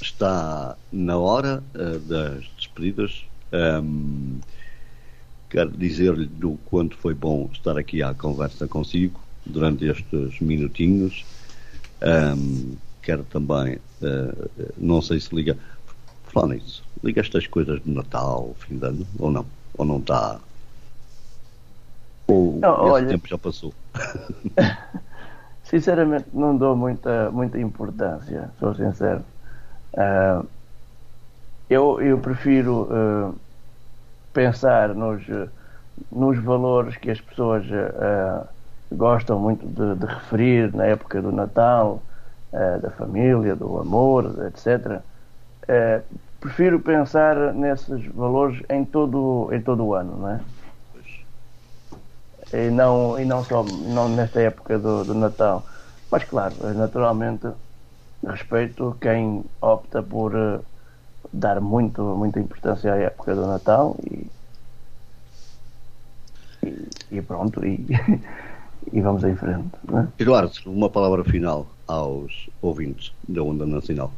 está na hora uh, das despedidas. Um, quero dizer-lhe do quanto foi bom estar aqui à conversa consigo durante estes minutinhos. Um, quero também, uh, não sei se liga, falar nisso, liga estas coisas de Natal, fim de ano, ou não? Ou não está? Ou não, esse olha, tempo já passou? sinceramente, não dou muita, muita importância, sou sincero. Uh, eu, eu prefiro uh, pensar nos, nos valores que as pessoas uh, gostam muito de, de, referir na época do Natal, da família, do amor, etc. prefiro pensar nesses valores em todo, em todo o ano, não é? e não, e não só não nesta época do, do Natal. Mas claro, naturalmente respeito quem opta por uh, dar muito, muita importância à época do Natal e, e, e pronto, e, e, vamos em frente. Né? Eduardo, uma palavra final aos ouvintes da Onda Nacional.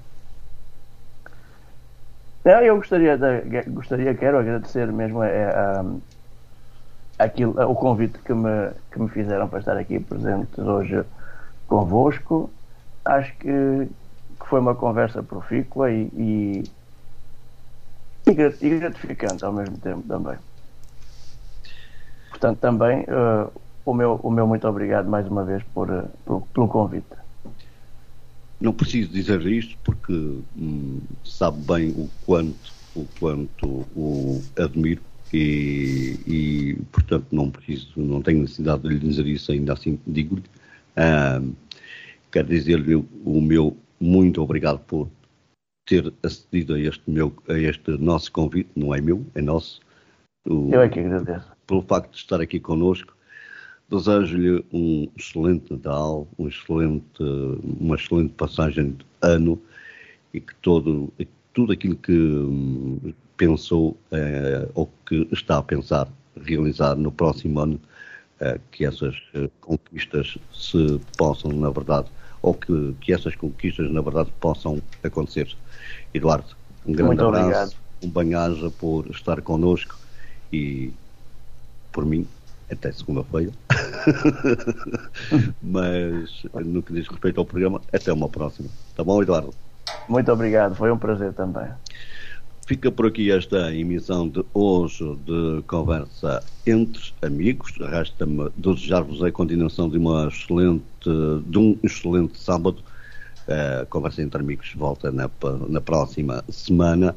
Eu gostaria, de, gostaria, quero agradecer mesmo a, a, a, o convite que me, que me fizeram para estar aqui presentes hoje convosco. Acho que, que foi uma conversa profícua e, e, e gratificante ao mesmo tempo também. Portanto, também uh, o, meu, o meu muito obrigado mais uma vez por, uh, por pelo convite. Não preciso dizer isto porque hum, sabe bem o quanto, o quanto o admiro e, e, portanto não preciso, não tenho necessidade de lhe dizer isso, ainda assim digo-lhe. Hum, quero dizer-lhe o meu muito obrigado por ter acedido a este, meu, a este nosso convite, não é meu, é nosso. O, Eu é que agradeço. Pelo facto de estar aqui connosco Desejo-lhe um excelente Natal, um excelente, uma excelente passagem de ano e que todo, tudo aquilo que hum, pensou eh, ou que está a pensar realizar no próximo ano, eh, que essas eh, conquistas se possam, na verdade, ou que, que essas conquistas, na verdade, possam acontecer. Eduardo, um grande Muito abraço, obrigado. um banhaja por estar connosco e, por mim, até segunda-feira. Mas no que diz respeito ao programa, até uma próxima. Tá bom, Eduardo? Muito obrigado, foi um prazer também. Fica por aqui esta emissão de hoje de Conversa entre Amigos. Resta-me desejar-vos a continuação de, uma excelente, de um excelente sábado. Uh, Conversa entre Amigos volta na, na próxima semana.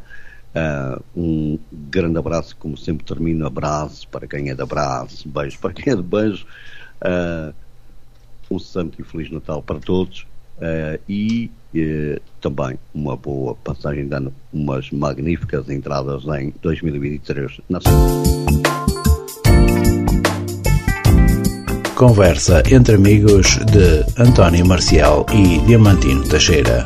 Uh, um grande abraço, como sempre termino, abraço para quem é de abraço, beijo para quem é de beijo, uh, um santo e feliz Natal para todos. Uh, e também uma boa passagem de ano, umas magníficas entradas em 2023 na Conversa entre amigos de António Marcial e Diamantino Teixeira.